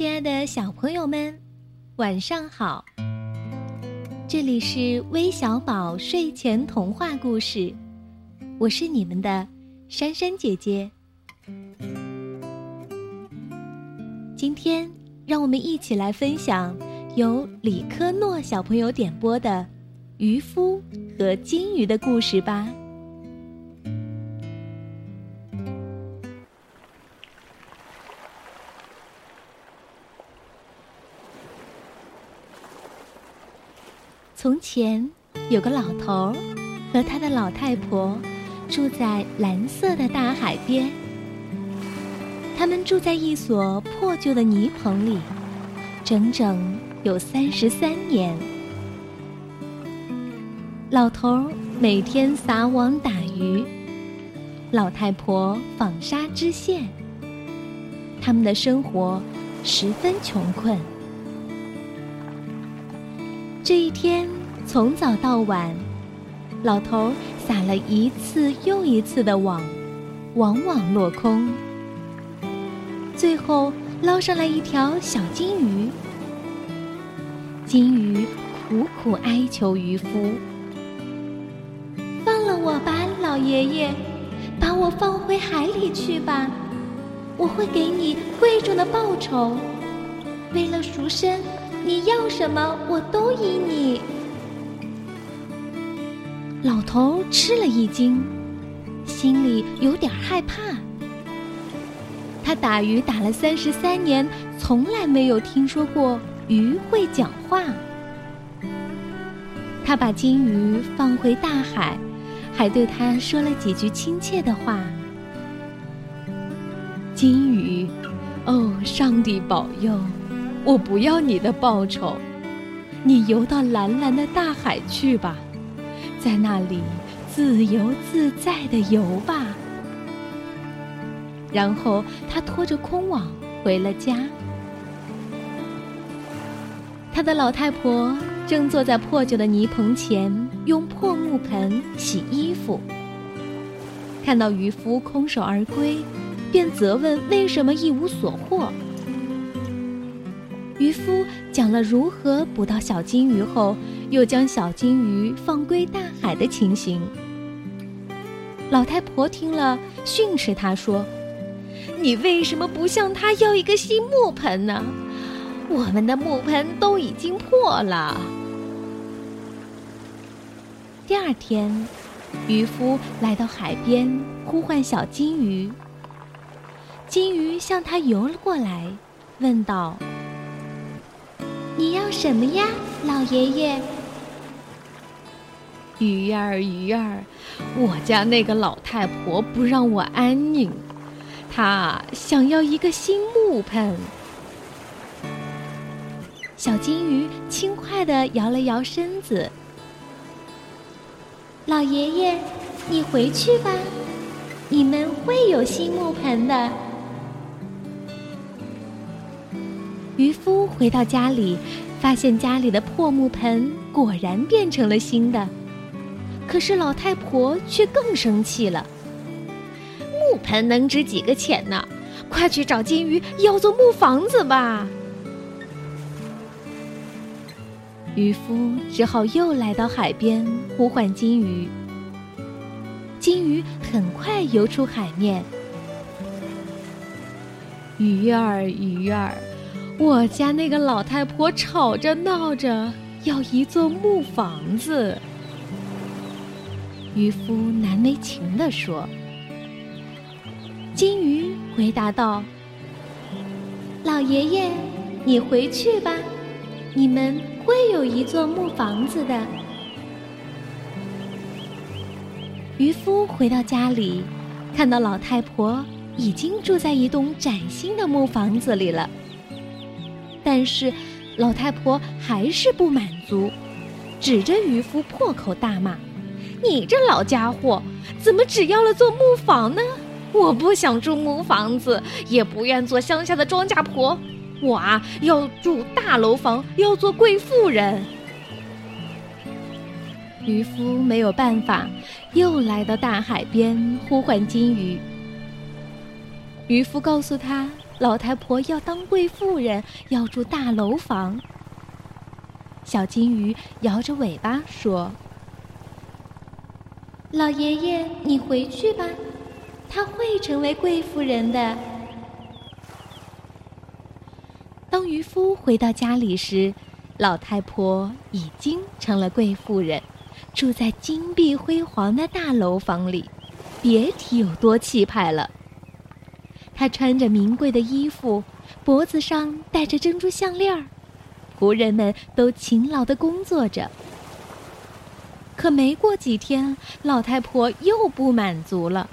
亲爱的小朋友们，晚上好！这里是微小宝睡前童话故事，我是你们的珊珊姐姐。今天，让我们一起来分享由李科诺小朋友点播的《渔夫和金鱼》的故事吧。从前有个老头儿和他的老太婆住在蓝色的大海边。他们住在一所破旧的泥棚里，整整有三十三年。老头儿每天撒网打鱼，老太婆纺纱织线。他们的生活十分穷困。这一天从早到晚，老头撒了一次又一次的网，往往落空。最后捞上来一条小金鱼，金鱼苦苦哀求渔夫：“放了我吧，老爷爷，把我放回海里去吧，我会给你贵重的报酬。为了赎身。”你要什么，我都依你。老头吃了一惊，心里有点害怕。他打鱼打了三十三年，从来没有听说过鱼会讲话。他把金鱼放回大海，还对他说了几句亲切的话。金鱼，哦，上帝保佑！我不要你的报酬，你游到蓝蓝的大海去吧，在那里自由自在的游吧。然后他拖着空网回了家。他的老太婆正坐在破旧的泥棚前，用破木盆洗衣服。看到渔夫空手而归，便责问为什么一无所获。渔夫讲了如何捕到小金鱼后，又将小金鱼放归大海的情形。老太婆听了，训斥他说：“你为什么不向他要一个新木盆呢？我们的木盆都已经破了。”第二天，渔夫来到海边，呼唤小金鱼。金鱼向他游了过来，问道。你要什么呀，老爷爷？鱼儿鱼儿，我家那个老太婆不让我安宁，她想要一个新木盆。小金鱼轻快地摇了摇身子。老爷爷，你回去吧，你们会有新木盆的。渔夫回到家里，发现家里的破木盆果然变成了新的。可是老太婆却更生气了：“木盆能值几个钱呢？快去找金鱼要做木房子吧！”渔夫只好又来到海边呼唤金鱼。金鱼很快游出海面。鱼儿，鱼儿。我家那个老太婆吵着闹着要一座木房子，渔夫难为情地说。金鱼回答道：“老爷爷，你回去吧，你们会有一座木房子的。”渔夫回到家里，看到老太婆已经住在一栋崭新的木房子里了。但是，老太婆还是不满足，指着渔夫破口大骂：“你这老家伙，怎么只要了座木房呢？我不想住木房子，也不愿做乡下的庄稼婆，我啊要住大楼房，要做贵妇人。”渔夫没有办法，又来到大海边呼唤金鱼。渔夫告诉他。老太婆要当贵妇人，要住大楼房。小金鱼摇着尾巴说：“老爷爷，你回去吧，她会成为贵妇人的。”当渔夫回到家里时，老太婆已经成了贵妇人，住在金碧辉煌的大楼房里，别提有多气派了。她穿着名贵的衣服，脖子上戴着珍珠项链儿。仆人们都勤劳的工作着，可没过几天，老太婆又不满足了，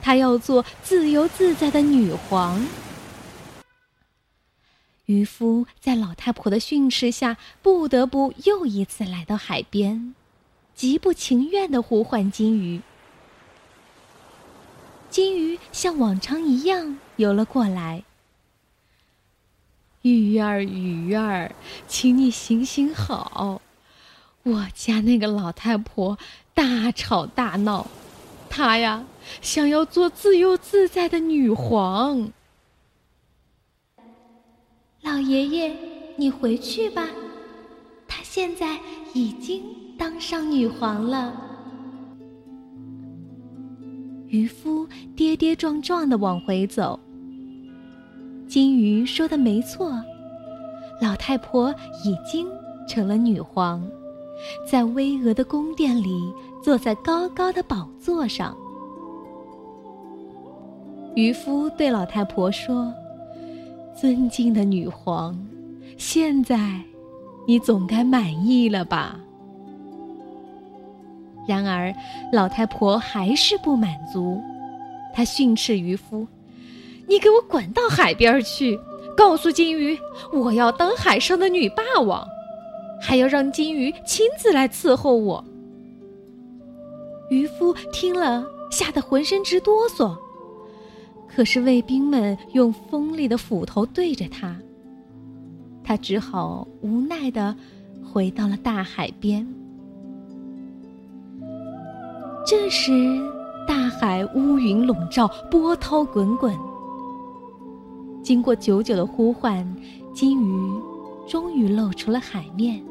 她要做自由自在的女皇。渔夫在老太婆的训斥下，不得不又一次来到海边，极不情愿的呼唤金鱼。金鱼像往常一样游了过来。鱼儿，鱼儿，请你行行好。我家那个老太婆大吵大闹，她呀想要做自由自在的女皇。老爷爷，你回去吧，她现在已经当上女皇了。渔夫跌跌撞撞的往回走。金鱼说的没错，老太婆已经成了女皇，在巍峨的宫殿里，坐在高高的宝座上。渔夫对老太婆说：“尊敬的女皇，现在你总该满意了吧？”然而，老太婆还是不满足，她训斥渔夫。你给我滚到海边去！告诉金鱼，我要当海上的女霸王，还要让金鱼亲自来伺候我。渔夫听了，吓得浑身直哆嗦。可是卫兵们用锋利的斧头对着他，他只好无奈的回到了大海边。这时，大海乌云笼罩，波涛滚滚。经过久久的呼唤，金鱼终于露出了海面。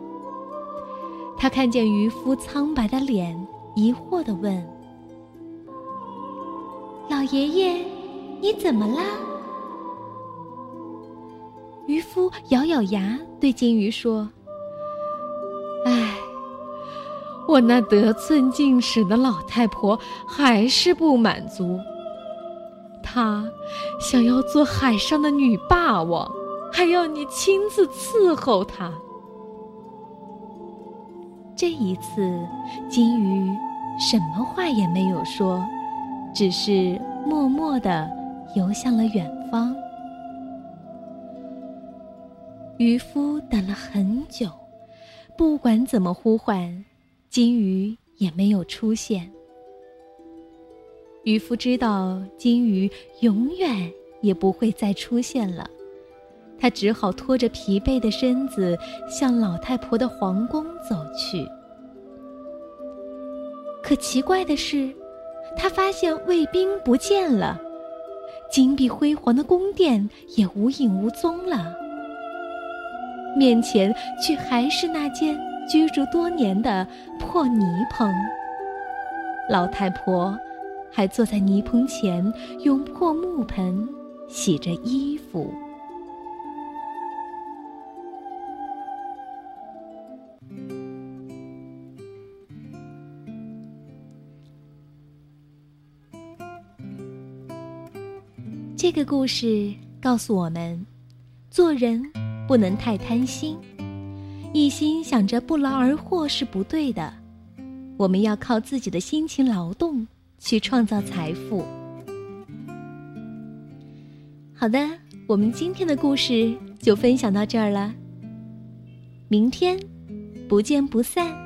他看见渔夫苍白的脸，疑惑地问：“老爷爷，你怎么了？”渔夫咬咬牙，对金鱼说：“我那得寸进尺的老太婆还是不满足。”她想要做海上的女霸王，还要你亲自伺候她。这一次，金鱼什么话也没有说，只是默默地游向了远方。渔夫等了很久，不管怎么呼唤，金鱼也没有出现。渔夫知道金鱼永远也不会再出现了，他只好拖着疲惫的身子向老太婆的皇宫走去。可奇怪的是，他发现卫兵不见了，金碧辉煌的宫殿也无影无踪了，面前却还是那间居住多年的破泥棚。老太婆。还坐在泥棚前，用破木盆洗着衣服。这个故事告诉我们，做人不能太贪心，一心想着不劳而获是不对的。我们要靠自己的辛勤劳动。去创造财富。好的，我们今天的故事就分享到这儿了。明天，不见不散。